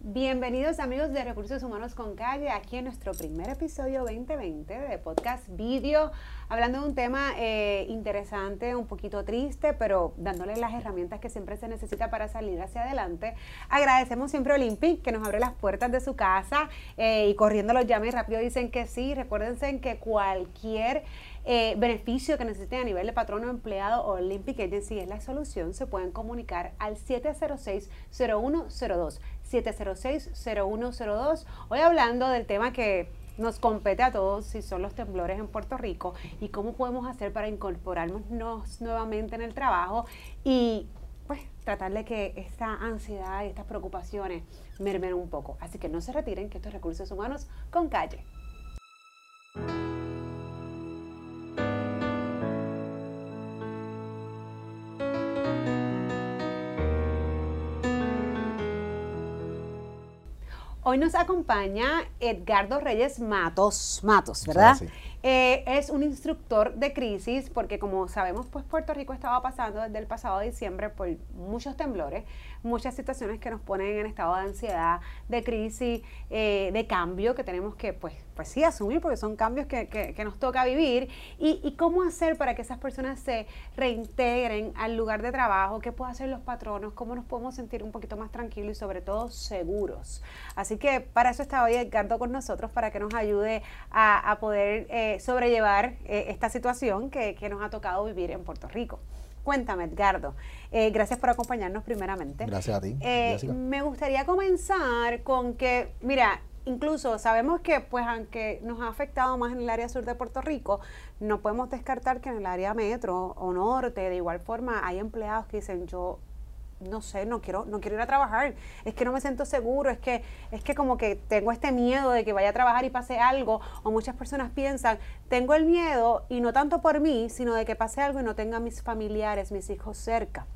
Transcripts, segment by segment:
Bienvenidos amigos de Recursos Humanos con Calle, aquí en nuestro primer episodio 2020 de podcast vídeo, hablando de un tema eh, interesante, un poquito triste, pero dándole las herramientas que siempre se necesita para salir hacia adelante. Agradecemos siempre a Olympic que nos abre las puertas de su casa eh, y corriendo los llame rápido dicen que sí. Recuérdense que cualquier eh, beneficio que necesiten a nivel de patrono empleado o Olympic Agency es la solución, se pueden comunicar al 706-0102. 706-0102. Hoy hablando del tema que nos compete a todos, si son los temblores en Puerto Rico y cómo podemos hacer para incorporarnos nuevamente en el trabajo y pues tratar de que esta ansiedad y estas preocupaciones mermen un poco. Así que no se retiren, que estos recursos humanos con calle. Hoy nos acompaña Edgardo Reyes Matos, Matos, ¿verdad? Eh, es un instructor de crisis porque como sabemos, pues Puerto Rico estaba pasando desde el pasado diciembre por muchos temblores, muchas situaciones que nos ponen en estado de ansiedad, de crisis, eh, de cambio que tenemos que, pues, pues sí, asumir porque son cambios que, que, nos toca vivir. Y, y, cómo hacer para que esas personas se reintegren al lugar de trabajo, qué pueden hacer los patronos, cómo nos podemos sentir un poquito más tranquilos y sobre todo seguros. Así que para eso está hoy Edgardo con nosotros, para que nos ayude a, a poder eh, sobrellevar eh, esta situación que, que nos ha tocado vivir en Puerto Rico. Cuéntame, Edgardo. Eh, gracias por acompañarnos primeramente. Gracias a ti. Eh, me gustaría comenzar con que, mira, incluso sabemos que, pues, aunque nos ha afectado más en el área sur de Puerto Rico, no podemos descartar que en el área metro o norte, de igual forma, hay empleados que dicen, yo no sé, no quiero, no quiero ir a trabajar, es que no me siento seguro, es que, es que como que tengo este miedo de que vaya a trabajar y pase algo, o muchas personas piensan, tengo el miedo y no tanto por mí, sino de que pase algo y no tenga mis familiares, mis hijos cerca.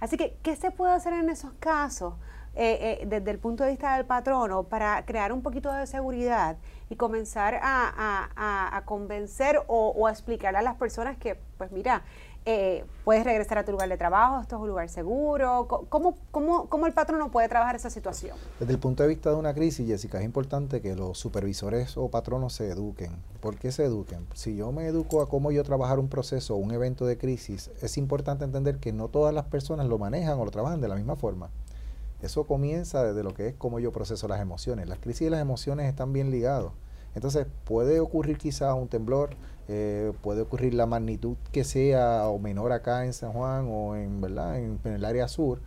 Así que, ¿qué se puede hacer en esos casos? Eh, eh, desde el punto de vista del patrono para crear un poquito de seguridad y comenzar a, convencer o, o, a explicar a las personas que, pues mira, eh, puedes regresar a tu lugar de trabajo, esto es un lugar seguro. ¿Cómo, cómo, cómo el patrono puede trabajar esa situación? Desde el punto de vista de una crisis, Jessica, es importante que los supervisores o patronos se eduquen. ¿Por qué se eduquen? Si yo me educo a cómo yo trabajar un proceso o un evento de crisis, es importante entender que no todas las personas lo manejan o lo trabajan de la misma forma. Eso comienza desde lo que es cómo yo proceso las emociones. Las crisis y las emociones están bien ligados. Entonces puede ocurrir quizás un temblor, eh, puede ocurrir la magnitud que sea o menor acá en San Juan o en, ¿verdad? en, el área sur.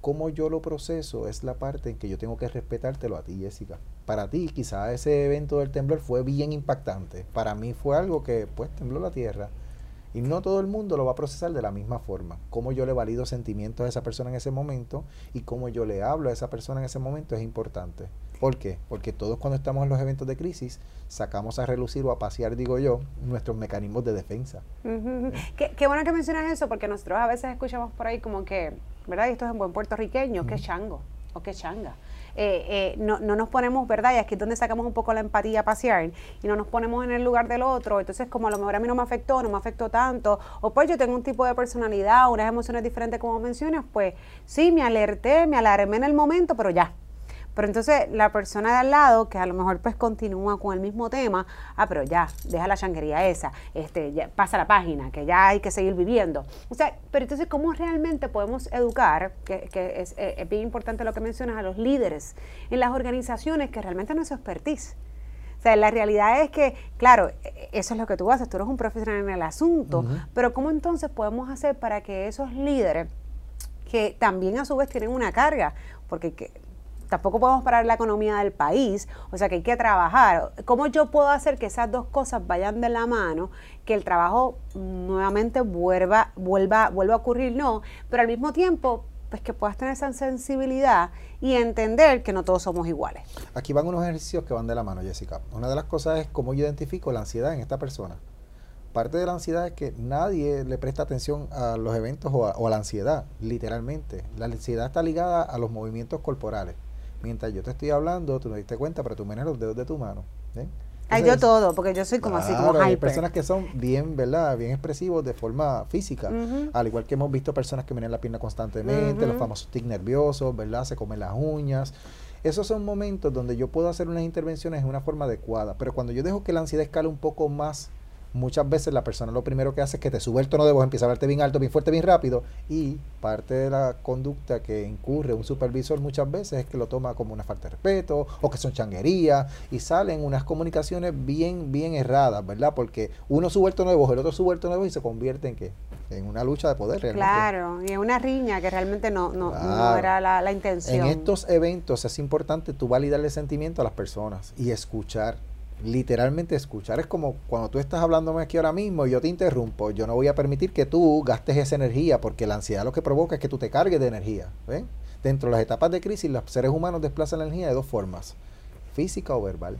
Cómo yo lo proceso es la parte en que yo tengo que respetártelo a ti, Jessica. Para ti, quizás ese evento del temblor fue bien impactante. Para mí fue algo que, pues, tembló la tierra. Y no todo el mundo lo va a procesar de la misma forma. Cómo yo le valido sentimientos a esa persona en ese momento y cómo yo le hablo a esa persona en ese momento es importante. ¿Por qué? Porque todos cuando estamos en los eventos de crisis sacamos a relucir o a pasear, digo yo, nuestros mecanismos de defensa. qué, bueno que mencionas eso, porque nosotros a veces escuchamos por ahí como que, ¿verdad? Y esto es en buen puertorriqueño, que chango o que changa. Eh, eh, no, no, nos ponemos, ¿verdad? Y aquí es donde sacamos un poco la empatía pasear y no nos ponemos en el lugar del otro. Entonces, como a lo mejor a mí no me afectó, no me afectó tanto, o pues yo tengo un tipo de personalidad, unas emociones diferentes como mencionas, pues sí, me alerté, me alarmé en el momento, pero ya, pero entonces la persona de al lado, que a lo mejor pues continúa con el mismo tema, ah, pero ya, deja la changuería esa, este, ya, pasa la página, que ya hay que seguir viviendo. O sea, pero entonces, ¿cómo realmente podemos educar, que, es, eh, es, bien importante lo que mencionas, a los líderes en las organizaciones que realmente no es su expertise? O sea, la realidad es que, claro, e, eso es lo que tú haces, tú eres un profesional en el asunto, pero ¿cómo entonces podemos hacer para que esos líderes, que también a su vez tienen una carga, porque tampoco podemos parar la economía del país, o sea que hay que trabajar. ¿Cómo yo puedo hacer que esas dos cosas vayan de la mano, que el trabajo nuevamente vuelva, vuelva, vuelva a ocurrir? No, pero al mismo tiempo, pues que puedas tener esa sensibilidad y entender que no todos somos iguales. Aquí van unos ejercicios que van de la mano, Jessica. Una de las cosas es cómo yo identifico la ansiedad en esta persona. Parte de la ansiedad es que nadie le presta atención a los eventos o a, o a la ansiedad, literalmente. La ansiedad está ligada a los movimientos corporales mientras yo te estoy hablando, tú no diste cuenta, pero tú menes los dedos de tu mano. Ay, yo todo, porque yo soy como así, como Hay personas que son bien, ¿verdad? Bien expresivos de forma física. Al igual que hemos visto personas que miran la pierna constantemente, los famosos tics nerviosos, ¿verdad? Se comen las uñas. Esos son momentos donde yo puedo hacer unas intervenciones en una forma adecuada, pero cuando yo dejo que la ansiedad escale un poco más muchas veces la persona lo primero que hace es que te sube el tono de voz, empieza a hablarte bien alto, bien fuerte, bien rápido y parte de la conducta que incurre un supervisor muchas veces es que lo toma como una falta de respeto o que son changuerías y salen unas comunicaciones bien, bien erradas, ¿verdad? Porque uno sube el tono de voz, el otro sube el tono de voz y se convierte en que en una lucha de poder realmente. Claro, y en una riña que realmente no, no, era la, la intención. En estos eventos es importante tú validar el sentimiento a las personas y escuchar literalmente escuchar. Es como cuando tú estás hablándome aquí ahora mismo y yo te interrumpo, yo no voy a permitir que tú gastes esa energía, porque la ansiedad lo que provoca es que tú te cargues de energía. Dentro de las etapas de crisis, los seres humanos desplazan la energía de dos formas, física o verbal.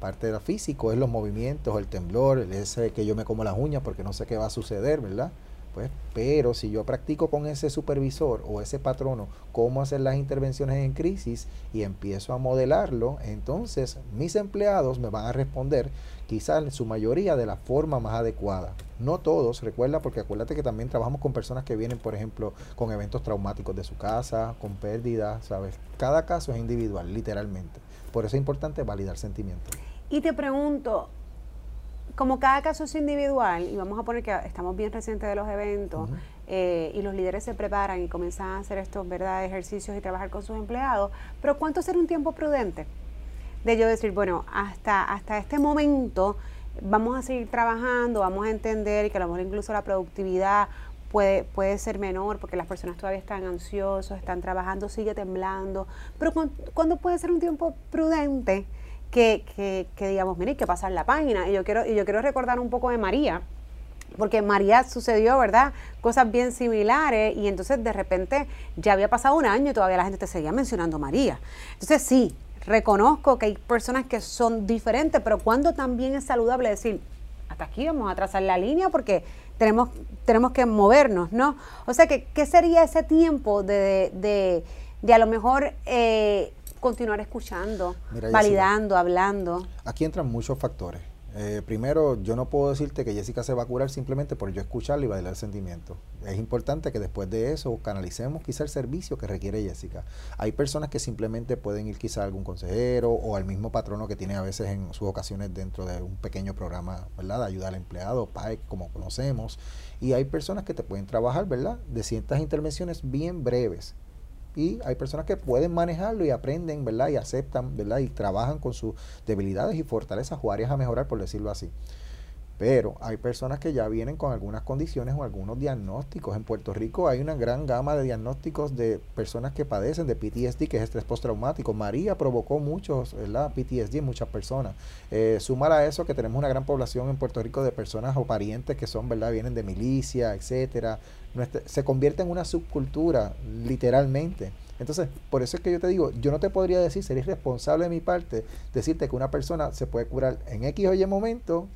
Parte de lo físico es los movimientos, el temblor, ese que yo me como las uñas porque no sé qué va a suceder, ¿verdad? Pues, pero si yo practico con ese supervisor o ese patrono cómo hacer las intervenciones en crisis y empiezo a modelarlo, entonces mis empleados me van a responder quizás en su mayoría de la forma más adecuada. No todos, recuerda, porque acuérdate que también trabajamos con personas que vienen, por ejemplo, con eventos traumáticos de su casa, con pérdidas, ¿sabes? Cada caso es individual, literalmente. Por eso es importante validar sentimientos. Y te pregunto, como cada caso es individual, y vamos a poner que estamos bien recientes de los eventos, eh, y los líderes se preparan y comienzan a hacer estos ¿verdad? ejercicios y trabajar con sus empleados, pero ¿cuánto será un tiempo prudente? De yo decir, bueno, hasta, hasta este momento vamos a seguir trabajando, vamos a entender que a lo mejor incluso la productividad puede, puede ser menor porque las personas todavía están ansiosos, están trabajando, sigue temblando, pero ¿cuándo puede ser un tiempo prudente? Que, que, digamos, mire, hay que pasar la página. Y yo quiero, y yo quiero recordar un poco de María, porque María sucedió, ¿verdad? Cosas bien similares y entonces de repente ya había pasado un año y todavía la gente te seguía mencionando María. Entonces sí, reconozco que hay personas que son diferentes, pero cuando también es saludable decir, hasta aquí vamos a trazar la línea porque tenemos, tenemos que movernos, ¿no? O sea, que, ¿qué sería ese tiempo de, de, de, a lo mejor... Eh, continuar escuchando, validando, hablando. Aquí entran muchos factores. Eh, primero, yo no puedo decirte que Jessica se va a curar simplemente por yo escucharle y bailar el sentimiento. Es importante que después de eso canalicemos quizá el servicio que requiere Jessica. Hay personas que simplemente pueden ir quizá a algún consejero o al mismo patrono que tiene a veces en sus ocasiones dentro de un pequeño programa ¿verdad? de ayuda al empleado, PAEC, como conocemos. Y hay personas que te pueden trabajar ¿verdad? de ciertas intervenciones bien breves y hay personas que pueden manejarlo y aprenden, ¿verdad? Y aceptan, ¿verdad? Y trabajan con sus debilidades y fortalezas o áreas a mejorar, por decirlo así. Pero hay personas que ya vienen con algunas condiciones o algunos diagnósticos. En Puerto Rico hay una gran gama de diagnósticos de personas que padecen de PTSD, que es estrés postraumático. María provocó muchos, ¿verdad? PTSD en muchas personas. Eh, sumar a eso que tenemos una gran población en Puerto Rico de personas o parientes que son, ¿verdad? Vienen de milicia, etcétera. se convierte en una subcultura, literalmente. Entonces, por eso es que yo te digo, yo no te podría decir, sería irresponsable de mi parte decirte que una persona se puede curar en X o Y momento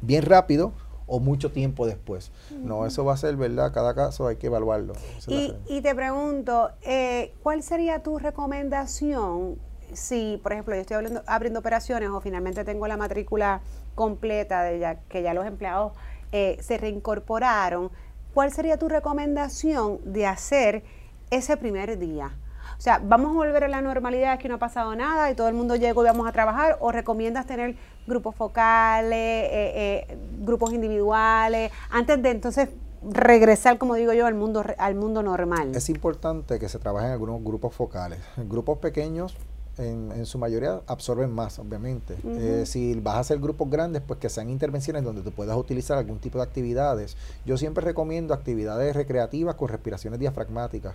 bien rápido o mucho tiempo después. No, eso va a ser, ¿verdad? Cada caso hay que evaluarlo. Y, te pregunto, eh, ¿cuál sería tu recomendación si, por ejemplo, yo estoy abriendo, abriendo operaciones o finalmente tengo la matrícula completa de ya, que ya los empleados eh, se reincorporaron? ¿Cuál sería tu recomendación de hacer ese primer día? O sea, ¿vamos a volver a la normalidad, que no ha pasado nada y todo el mundo llegó y vamos a trabajar? ¿O recomiendas tener grupos focales, eh, eh, grupos individuales, antes de entonces regresar, como digo yo, al mundo, al mundo normal? Es importante que se trabaje en algunos grupos focales. grupos pequeños en, su mayoría absorben más, obviamente. Eh, si vas a hacer grupos grandes, pues que sean intervenciones donde tú puedas utilizar algún tipo de actividades. Yo siempre recomiendo actividades recreativas con respiraciones diafragmáticas.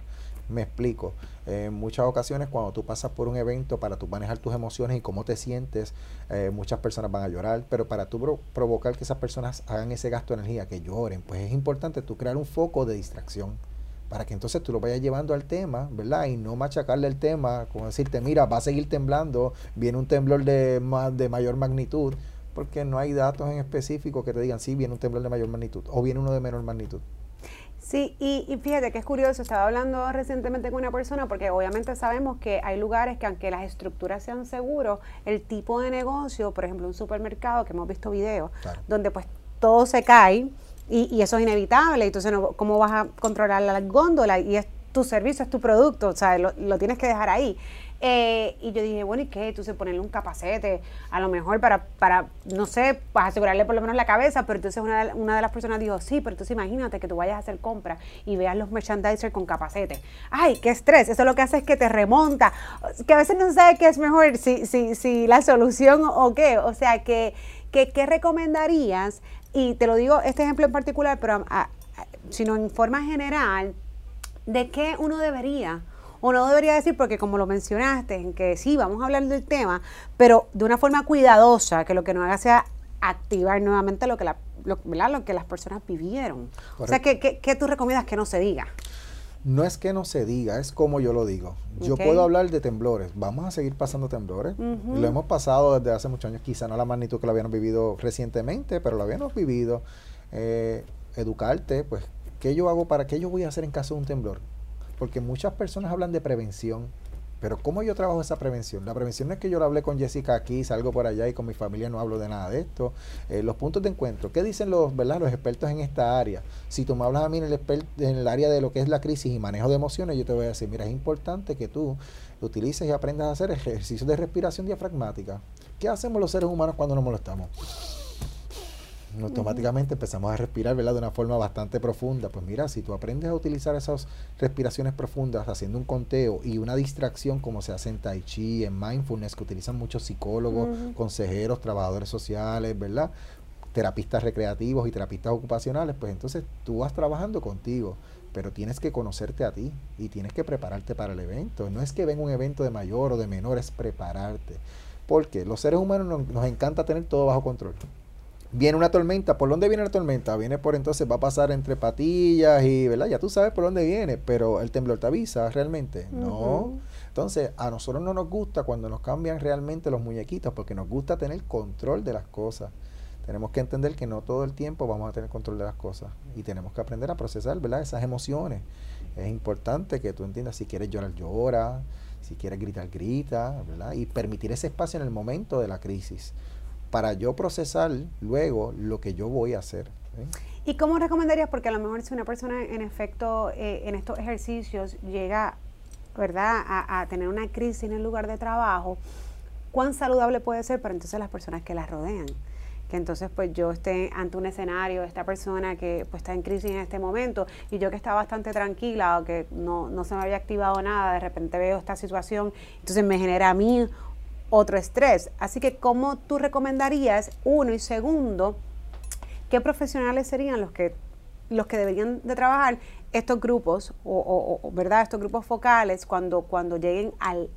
Me explico. en muchas ocasiones cuando tú pasas por un evento para tú manejar tus emociones y cómo te sientes, eh, muchas personas van a llorar, pero para tú provocar que esas personas hagan ese gasto de energía, que lloren, pues es importante tú crear un foco de distracción para que entonces tú lo vayas llevando al tema, ¿verdad? Y no machacarle el tema, como decirte, mira, va a seguir temblando, viene un temblor de, de mayor magnitud, porque no hay datos en específico que te digan, sí, viene un temblor de mayor magnitud o viene uno de menor magnitud. Sí, y, fíjate que es curioso, estaba hablando recientemente con una persona porque obviamente sabemos que hay lugares que aunque las estructuras sean seguros, el tipo de negocio, por ejemplo un supermercado, que hemos visto videos, donde pues todo se cae y, eso es inevitable, entonces ¿cómo vas a controlar la góndola? Y es tu servicio, es tu producto, o sea, lo, tienes que dejar ahí. Eh, y yo dije, bueno, ¿y qué? Entonces ponerle un capacete, a lo mejor para, para no sé, para asegurarle por lo menos la cabeza, pero entonces una de, una de las personas dijo, sí, pero entonces imagínate que tú vayas a hacer compras y veas los merchandisers con capacete. Ay, qué estrés, eso lo que hace es que te remonta, que a veces no sabe qué es mejor, si, si, si la solución o qué, o sea, que, que ¿qué recomendarías? Y te lo digo, este ejemplo en particular, pero sino en forma general, de qué uno debería o no debería decir, porque como lo mencionaste, en que sí, vamos a hablar del tema, pero de una forma cuidadosa, que lo que no haga sea activar nuevamente lo que, la, lo, lo que las personas vivieron. O sea, ¿qué, ¿qué, tú recomiendas que no se diga? No es que no se diga, es como yo lo digo. Yo puedo hablar de temblores. Vamos a seguir pasando temblores. Lo hemos pasado desde hace muchos años, quizá no la magnitud que lo habíamos vivido recientemente, pero lo habíamos vivido. Eh, educarte, pues, ¿qué yo hago para qué yo voy a hacer en caso de un temblor? porque muchas personas hablan de prevención, pero ¿cómo yo trabajo esa prevención? La prevención no es que yo lo hablé con Jessica aquí, salgo por allá y con mi familia no hablo de nada de esto. Eh, los puntos de encuentro, ¿qué dicen los, ¿verdad? los expertos en esta área? Si tú me hablas a mí en el, en el área de lo que es la crisis y manejo de emociones, yo te voy a decir, mira, es importante que tú utilices y aprendas a hacer ejercicios de respiración diafragmática. ¿Qué hacemos los seres humanos cuando nos molestamos? Automáticamente empezamos a respirar ¿verdad? de una forma bastante profunda. Pues mira, si tú aprendes a utilizar esas respiraciones profundas haciendo un conteo y una distracción como se hace en Tai Chi, en Mindfulness, que utilizan muchos psicólogos, consejeros, trabajadores sociales, ¿verdad? Terapistas recreativos y terapistas ocupacionales, pues entonces tú vas trabajando contigo pero tienes que conocerte a ti y tienes que prepararte para el evento. No es que venga un evento de mayor o de menor, es prepararte. Porque los seres humanos nos encanta tener todo bajo control viene una tormenta. ¿Por dónde viene la tormenta? Viene por entonces, va a pasar entre patillas y, ¿verdad? Ya tú sabes por dónde viene, pero el temblor te avisa realmente. No. Entonces, a nosotros no nos gusta cuando nos cambian realmente los muñequitos, porque nos gusta tener control de las cosas. Tenemos que entender que no todo el tiempo vamos a tener control de las cosas y tenemos que aprender a procesar, ¿verdad? Esas emociones. Es importante que tú entiendas si quieres llorar, llora, si quieres gritar, grita, ¿verdad? Y permitir ese espacio en el momento de la crisis para yo procesar luego lo que yo voy a hacer. ¿eh? ¿Y cómo recomendarías? Porque a lo mejor si una persona en efecto eh, en estos ejercicios llega, ¿verdad?, a, tener una crisis en el lugar de trabajo, ¿cuán saludable puede ser para entonces las personas que la rodean? que entonces pues yo esté ante un escenario, esta persona que pues está en crisis en este momento y yo que estaba bastante tranquila o que no, no se me había activado nada, de repente veo esta situación, entonces me genera a mí otro estrés. Así que, ¿cómo tú recomendarías, uno y segundo, qué profesionales serían los que, los que deberían de trabajar estos grupos, o, ¿verdad? Estos grupos focales cuando, cuando lleguen al,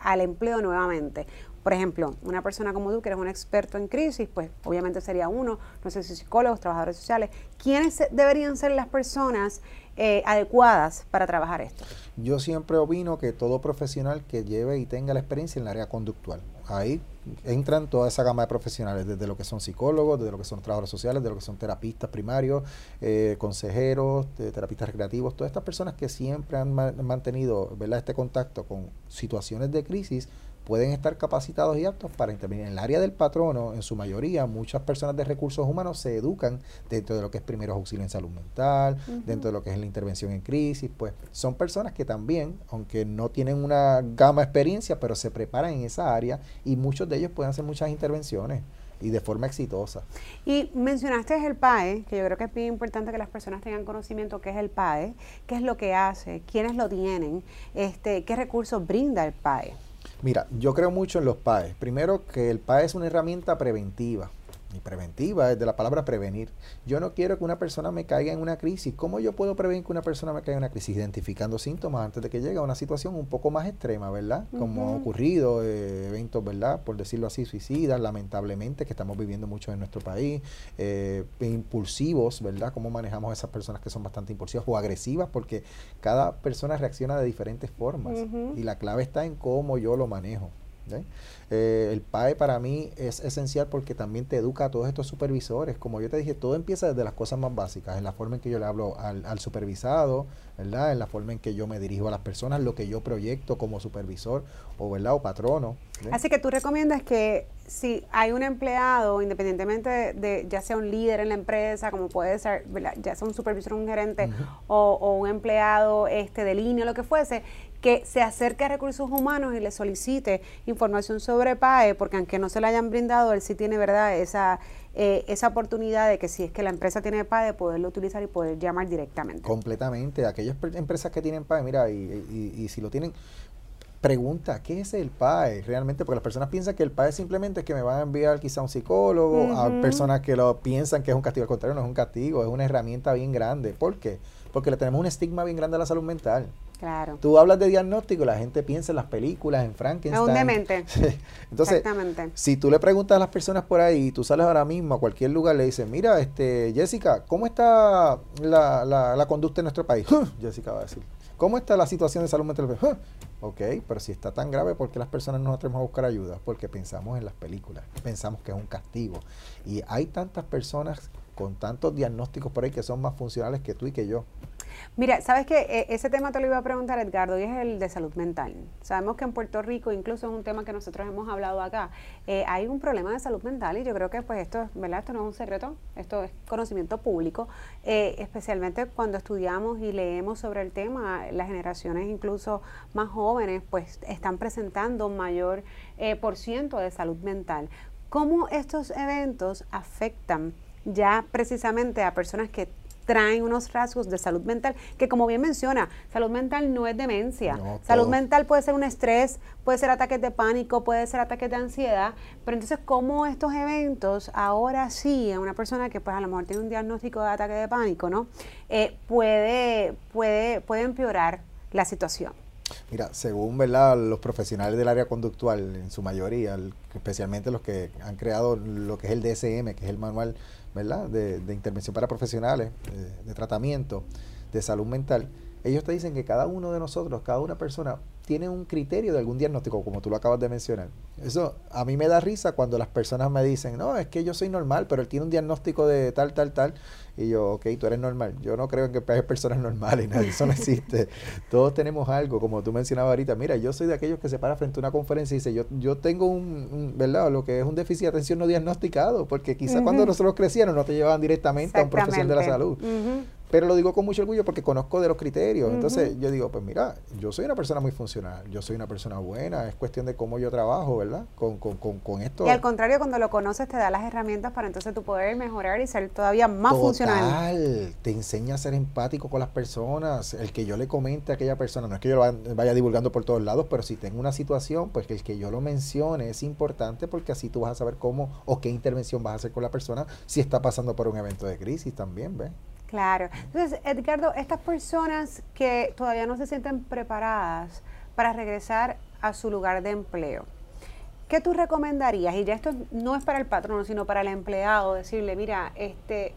al empleo nuevamente. Por ejemplo, una persona como tú, que eres un experto en crisis, pues obviamente sería uno, no sé si psicólogos, trabajadores sociales. ¿Quiénes deberían ser las personas eh, adecuadas para trabajar esto? Yo siempre opino que todo profesional que lleve y tenga la experiencia en el área conductual. Ahí entran toda esa gama de profesionales, desde lo que son psicólogos, desde lo que son trabajadores sociales, de lo que son terapistas primarios, eh, consejeros, terapistas recreativos, todas estas personas que siempre han mantenido ¿verdad? este contacto con situaciones de crisis pueden estar capacitados y aptos para intervenir. En el área del patrono, en su mayoría, muchas personas de recursos humanos se educan dentro de lo que es primeros auxilios en salud mental, dentro de lo que es la intervención en crisis, pues son personas que también, aunque no tienen una gama de experiencia, pero se preparan en esa área y muchos de ellos pueden hacer muchas intervenciones y de forma exitosa. Y mencionaste el PAE, que yo creo que es bien importante que las personas tengan conocimiento qué es el PAE, qué es lo que hace, quiénes lo tienen, este, qué recursos brinda el PAE. Mira, yo creo mucho en los PAE. Primero que el PAE es una herramienta preventiva. Y preventiva es de la palabra prevenir. Yo no quiero que una persona me caiga en una crisis. ¿Cómo yo puedo prevenir que una persona me caiga en una crisis? Identificando síntomas antes de que llegue a una situación un poco más extrema, ¿verdad? Como ha ocurrido, eh, eventos, ¿verdad? Por decirlo así, suicidas, lamentablemente, que estamos viviendo mucho en nuestro país. Eh, impulsivos, ¿verdad? Cómo manejamos a esas personas que son bastante impulsivas o agresivas, porque cada persona reacciona de diferentes formas. Y la clave está en cómo yo lo manejo. Eh, el PAE para mí es esencial porque también te educa a todos estos supervisores. Como yo te dije, todo empieza desde las cosas más básicas, en la forma en que yo le hablo al, supervisado, ¿verdad? En la forma en que yo me dirijo a las personas, lo que yo proyecto como supervisor o, ¿verdad? o patrono. Así que tú recomiendas que si hay un empleado, independientemente de, ya sea un líder en la empresa, como puede ser, ya sea un supervisor, un gerente o, o, un empleado este de línea, lo que fuese, que se acerque a recursos humanos y le solicite información sobre PAE, porque aunque no se le hayan brindado, él sí tiene, ¿verdad?, esa, eh, esa oportunidad de que si es que la empresa tiene PAE, poderlo utilizar y poder llamar directamente. Completamente. Aquellas empresas que tienen PAE, mira, y, y si lo tienen, pregunta, ¿qué es el PAE realmente? Porque las personas piensan que el PAE simplemente es que me van a enviar quizá a un psicólogo, a personas que lo piensan que es un castigo, al contrario, no es un castigo, es una herramienta bien grande. ¿Por qué? Porque le tenemos un estigma bien grande a la salud mental. Claro. Tú hablas de diagnóstico, la gente piensa en las películas, en Frankenstein. Es un demente. Entonces, si tú le preguntas a las personas por ahí, y tú sales ahora mismo a cualquier lugar, le dices, mira, este, Jessica, ¿cómo está la, la, la conducta en nuestro país? Jessica va a decir, ¿cómo está la situación de salud mental? Ok, pero si está tan grave, ¿por qué las personas no nos atrevemos a buscar ayuda? Porque pensamos en las películas, pensamos que es un castigo. Y hay tantas personas con tantos diagnósticos por ahí que son más funcionales que tú y que yo. Mira, sabes que eh, ese tema te lo iba a preguntar Edgardo y es el de salud mental. Sabemos que en Puerto Rico, incluso es un tema que nosotros hemos hablado acá, eh, hay un problema de salud mental y yo creo que pues esto, ¿verdad? Esto no es un secreto, esto es conocimiento público, eh, especialmente cuando estudiamos y leemos sobre el tema, las generaciones incluso más jóvenes pues están presentando un mayor por ciento de salud mental. ¿Cómo estos eventos afectan ya precisamente a personas que traen unos rasgos de salud mental, que como bien menciona, salud mental no es demencia. salud mental puede ser un estrés, puede ser ataques de pánico, puede ser ataques de ansiedad, pero entonces cómo estos eventos ahora sí, a una persona que pues a lo mejor tiene un diagnóstico de ataque de pánico, ¿no? Eh, puede, puede, puede empeorar la situación. Mira, según ¿verdad? los profesionales del área conductual, en su mayoría, especialmente los que han creado lo que es el DSM, que es el manual ¿verdad? De, intervención para profesionales, de, tratamiento, de salud mental, ellos te dicen que cada uno de nosotros, cada una persona, tiene un criterio de algún diagnóstico, como tú lo acabas de mencionar. Eso a mí me da risa cuando las personas me dicen, no, es que yo soy normal, pero él tiene un diagnóstico de tal, tal, tal. Y yo, ok, tú eres normal. Yo no creo en que hay personas normales, nada, eso no existe. Todos tenemos algo, como tú mencionabas ahorita. Mira, yo soy de aquellos que se para frente a una conferencia y dice, yo, yo tengo un, ¿verdad? Lo que es un déficit de atención no diagnosticado, porque quizás cuando nosotros crecíamos no te llevaban directamente a un profesional de la salud. Pero lo digo con mucho orgullo porque conozco de los criterios. Entonces yo digo, pues mira, yo soy una persona muy funcional, yo soy una persona buena, es cuestión de cómo yo trabajo, ¿verdad? Con, con, con, esto. Y al contrario, cuando lo conoces te da las herramientas para entonces tú poder mejorar y ser todavía más funcional. Te enseña a ser empático con las personas. El que yo le comente a aquella persona, no es que yo lo vaya divulgando por todos lados, pero si tengo una situación, pues que el que yo lo mencione es importante porque así tú vas a saber cómo o qué intervención vas a hacer con la persona si está pasando por un evento de crisis también, ¿ves? Claro. Entonces, Edgardo, estas personas que todavía no se sienten preparadas para regresar a su lugar de empleo, ¿qué tú recomendarías? Y ya esto no es para el patrono, sino para el empleado, decirle, mira, este,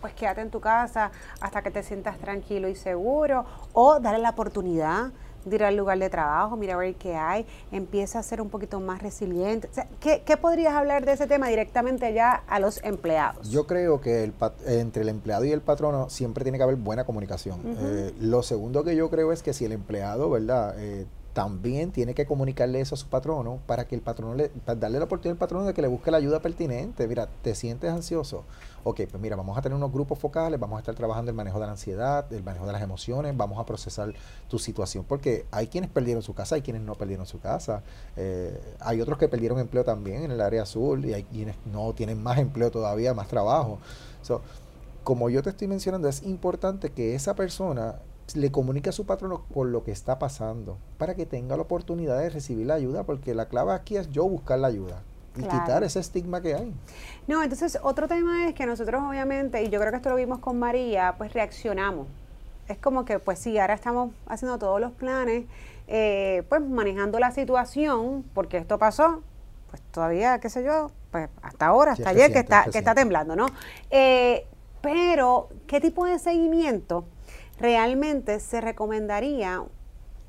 pues quédate en tu casa hasta que te sientas tranquilo y seguro, o darle la oportunidad de ir al lugar de trabajo, mira a ver qué hay, empieza a ser un poquito más resiliente. ¿qué, podrías hablar de ese tema directamente ya a los empleados? Yo creo que el, entre el empleado y el patrono siempre tiene que haber buena comunicación. Eh, lo segundo que yo creo es que si el empleado, ¿verdad? Eh, también tiene que comunicarle eso a su patrono para que el patrono le, para darle la oportunidad al patrono de que le busque la ayuda pertinente. Mira, te sientes ansioso. Ok, pues mira, vamos a tener unos grupos focales, vamos a estar trabajando el manejo de la ansiedad, el manejo de las emociones, vamos a procesar tu situación, porque hay quienes perdieron su casa, hay quienes no perdieron su casa, eh, hay otros que perdieron empleo también en el área azul y hay quienes no tienen más empleo todavía, más trabajo. como yo te estoy mencionando, es importante que esa persona le comunique a su patrono por lo que está pasando, para que tenga la oportunidad de recibir la ayuda, porque la clave aquí es yo buscar la ayuda y quitar ese estigma que hay. No, entonces otro tema es que nosotros obviamente, y yo creo que esto lo vimos con María, pues reaccionamos. Es como que, pues sí, ahora estamos haciendo todos los planes, eh, pues manejando la situación, porque esto pasó, pues todavía, qué sé yo, pues hasta ahora, hasta ayer que está, que está temblando, ¿no? Eh, pero, ¿qué tipo de seguimiento? Realmente se recomendaría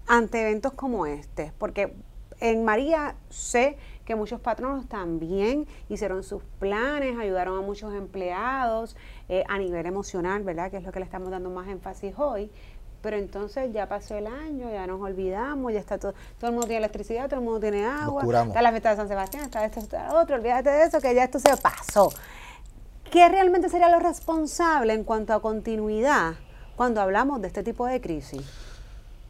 ante eventos como este, porque en María sé que muchos patronos también hicieron sus planes, ayudaron a muchos empleados eh, a nivel emocional, ¿verdad? Que es lo que le estamos dando más énfasis hoy. Pero entonces ya pasó el año, ya nos olvidamos, ya está todo, todo el mundo tiene electricidad, todo el mundo tiene agua, está la fiesta de San Sebastián, está esto, está otro, olvídate de eso, que ya esto se pasó. ¿Qué realmente sería lo responsable en cuanto a continuidad cuando hablamos de este tipo de crisis?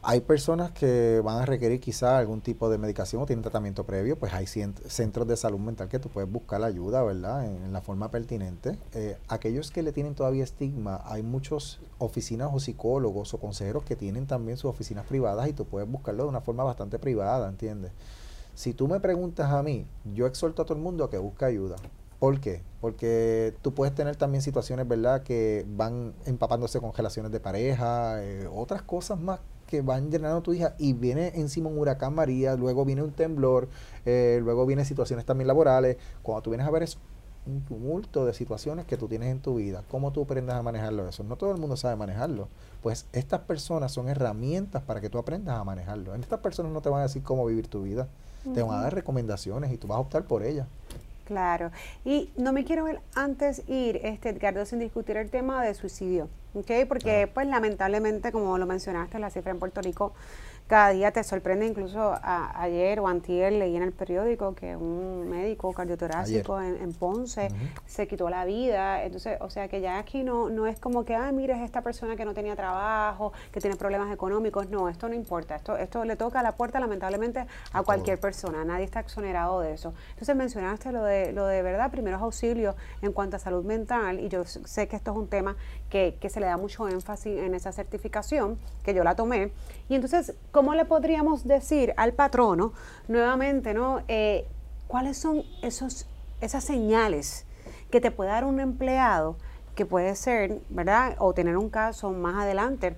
Hay personas que van a requerir quizá algún tipo de medicación o tienen tratamiento previo, pues hay centros de salud mental que tú puedes buscar la ayuda, ¿verdad? En, la forma pertinente. Eh, aquellos que le tienen todavía estigma, hay muchas oficinas o psicólogos o consejeros que tienen también sus oficinas privadas y tú puedes buscarlo de una forma bastante privada, ¿entiendes? Si tú me preguntas a mí, yo exhorto a todo el mundo a que busque ayuda. ¿Por qué? Porque tú puedes tener también situaciones, ¿verdad?, que van empapándose con relaciones de pareja, eh, otras cosas más que van llenando a tu hija y viene encima un huracán María, luego viene un temblor, eh, luego vienen situaciones también laborales. Cuando tú vienes a ver es un tumulto de situaciones que tú tienes en tu vida. ¿Cómo tú aprendas a manejarlo eso? No todo el mundo sabe manejarlo. Pues estas personas son herramientas para que tú aprendas a manejarlo. Estas personas no te van a decir cómo vivir tu vida. Te van a dar recomendaciones y tú vas a optar por ellas. Claro. Y no me quiero ver antes ir, este, Edgardo, sin discutir el tema de suicidio, ¿ok? Porque, pues, lamentablemente, como lo mencionaste, la cifra en Puerto Rico cada día te sorprende, incluso ayer o antier leí en el periódico que un médico cardiotorácico en, Ponce se quitó la vida. Entonces, o sea que ya aquí no, no es como que, ah, mira, es esta persona que no tenía trabajo, que tiene problemas económicos. No, esto no importa. Esto, esto le toca a la puerta, lamentablemente, a cualquier persona. Nadie está exonerado de eso. Entonces mencionaste lo de, lo de verdad, primeros auxilios en cuanto a salud mental, y yo sé que esto es un tema que, se le da mucho énfasis en esa certificación, que yo la tomé. Y entonces, ¿cómo le podríamos decir al patrono nuevamente, ¿no? Eh, ¿Cuáles son esos, esas señales que te puede dar un empleado que puede ser, ¿verdad? O tener un caso más adelante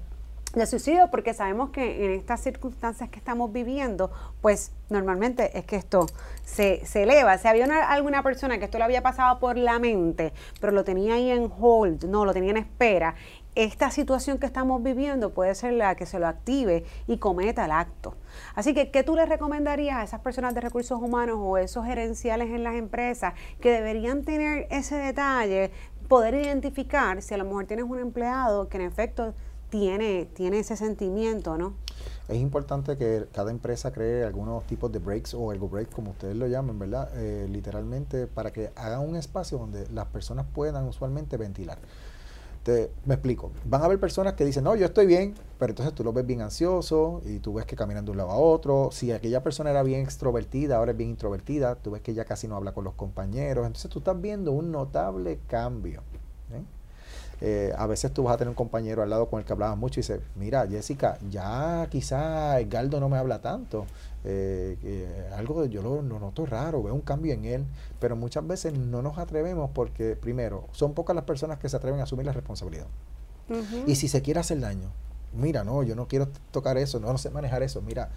de suicidio, porque sabemos que en estas circunstancias que estamos viviendo, pues normalmente es que esto se, se eleva. Si había alguna persona que esto le había pasado por la mente, pero lo tenía ahí en hold, no, lo tenía en espera, esta situación que estamos viviendo puede ser la que se lo active y cometa el acto. Así que, ¿qué tú le recomendarías a esas personas de recursos humanos o esos gerenciales en las empresas que deberían tener ese detalle, poder identificar si a lo mejor tienes un empleado que en efecto tiene, tiene ese sentimiento, ¿no? Es importante que cada empresa cree algunos tipos de breaks o algo break, como ustedes lo llaman, ¿verdad? Eh, literalmente para que hagan un espacio donde las personas puedan usualmente ventilar. Te, me explico. Van a haber personas que dicen, no, yo estoy bien, pero entonces tú lo ves bien ansioso y tú ves que caminan de un lado a otro. Si aquella persona era bien extrovertida, ahora es bien introvertida, tú ves que ya casi no habla con los compañeros. Entonces tú estás viendo un notable cambio. ¿eh? Eh, a veces tú vas a tener un compañero al lado con el que hablabas mucho y dices, mira, Jessica, ya quizá Galdo no me habla tanto. Eh, algo yo lo, noto raro, veo un cambio en él, pero muchas veces no nos atrevemos porque, primero, son pocas las personas que se atreven a asumir la responsabilidad. Y si se quiere hacer daño, mira, no, yo no quiero tocar eso, no, no sé manejar eso, mira,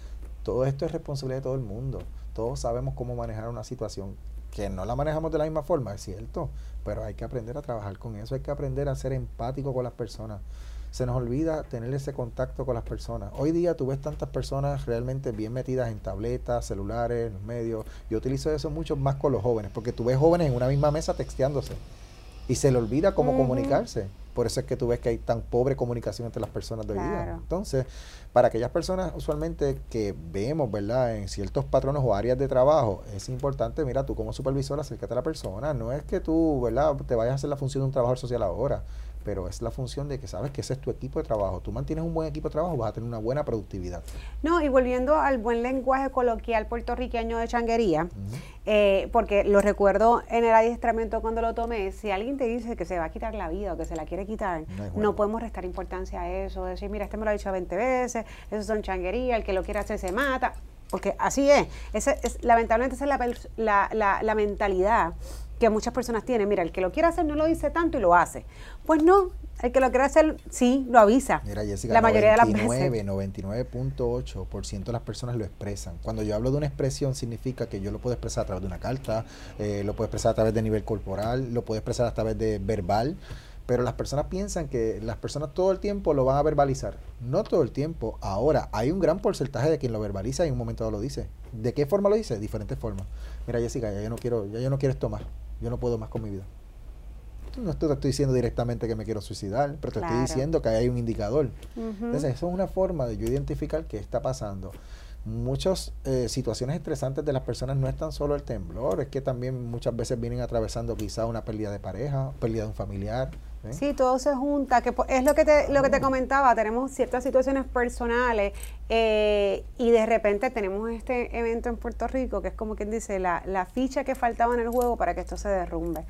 todo esto es responsabilidad de todo el mundo. Todos sabemos cómo manejar una situación que no la manejamos de la misma forma, es cierto, pero hay que aprender a trabajar con eso, hay que aprender a ser empático con las personas se nos olvida tener ese contacto con las personas. Hoy día tú ves tantas personas realmente bien metidas en tabletas, celulares, los medios. Yo utilizo eso mucho más con los jóvenes, porque tú ves jóvenes en una misma mesa texteándose y se le olvida cómo comunicarse. Por eso es que tú ves que hay tan pobre comunicación entre las personas de hoy día. Entonces, para aquellas personas usualmente que vemos, ¿verdad? En ciertos patronos o áreas de trabajo, es importante, mira, tú como supervisor acércate a la persona. No es que tú, ¿verdad? Te vayas a hacer la función de un trabajador social ahora pero es la función de que sabes que ese es tu equipo de trabajo. Tú mantienes un buen equipo de trabajo, vas a tener una buena productividad. No, y volviendo al buen lenguaje coloquial puertorriqueño de changuería, eh, porque lo recuerdo en el adiestramiento cuando lo tomé, si alguien te dice que se va a quitar la vida o que se la quiere quitar, no, podemos restar importancia a eso, decir, mira, este me lo ha dicho 20 veces, eso son changuería, el que lo quiere hacer se mata, porque así es. Ese es lamentablemente esa es la, la, la mentalidad que muchas personas tienen. Mira, el que lo quiere hacer no lo dice tanto y lo hace. Pues no, el que lo quiere hacer sí lo avisa. Mira, Jessica, la mayoría de las veces. 99.8% de las personas lo expresan. Cuando yo hablo de una expresión significa que yo lo puedo expresar a través de una carta, eh, lo puedo expresar a través de nivel corporal, lo puedo expresar a través de verbal. Pero las personas piensan que las personas todo el tiempo lo van a verbalizar. No todo el tiempo. Ahora, hay un gran porcentaje de quien lo verbaliza y en un momento lo dice. ¿De qué forma lo dice? Diferentes formas. Mira, Jessica, ya yo no quiero, ya yo no quiero esto más yo no puedo más con mi vida. No te estoy diciendo directamente que me quiero suicidar, pero te estoy diciendo que hay un indicador. Entonces, eso es una forma de yo identificar qué está pasando. Muchas eh, situaciones estresantes de las personas no es tan solo el temblor, es que también muchas veces vienen atravesando quizá una pérdida de pareja, pérdida de un familiar, Sí, todo se junta, que es lo que te, lo que te comentaba, tenemos ciertas situaciones personales eh, y de repente tenemos este evento en Puerto Rico que es como quien dice la, la ficha que faltaba en el juego para que esto se derrumbe.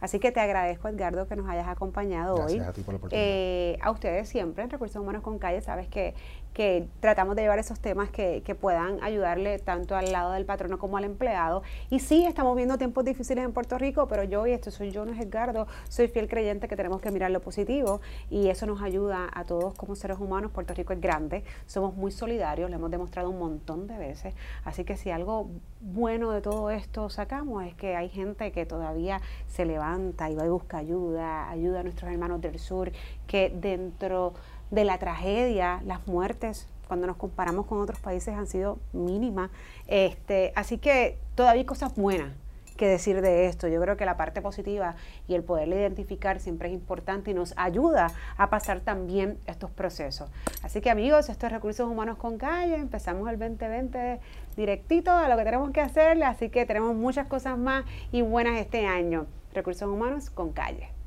Así que te agradezco, Edgardo, que nos hayas acompañado hoy. A, ti por la oportunidad. Eh, a ustedes siempre en Recursos Humanos con Calle, sabes que que tratamos de llevar esos temas que, que, puedan ayudarle tanto al lado del patrono como al empleado. Y sí, estamos viendo tiempos difíciles en Puerto Rico, pero yo, y esto soy yo, no es Edgardo, soy fiel creyente que tenemos que mirar lo positivo y eso nos ayuda a todos como seres humanos. Puerto Rico es grande, somos muy solidarios, lo hemos demostrado un montón de veces. Así que si algo bueno de todo esto sacamos es que hay gente que todavía se levanta y va y busca ayuda, ayuda a nuestros hermanos del sur, que dentro de la tragedia, las muertes, cuando nos comparamos con otros países, han sido mínimas. Este, así que todavía hay cosas buenas que decir de esto. Yo creo que la parte positiva y el poderle identificar siempre es importante y nos ayuda a pasar también estos procesos. Así que amigos, estos recursos humanos con calle, empezamos el 2020 directito a lo que tenemos que hacerle, así que tenemos muchas cosas más y buenas este año. Recursos humanos con calle.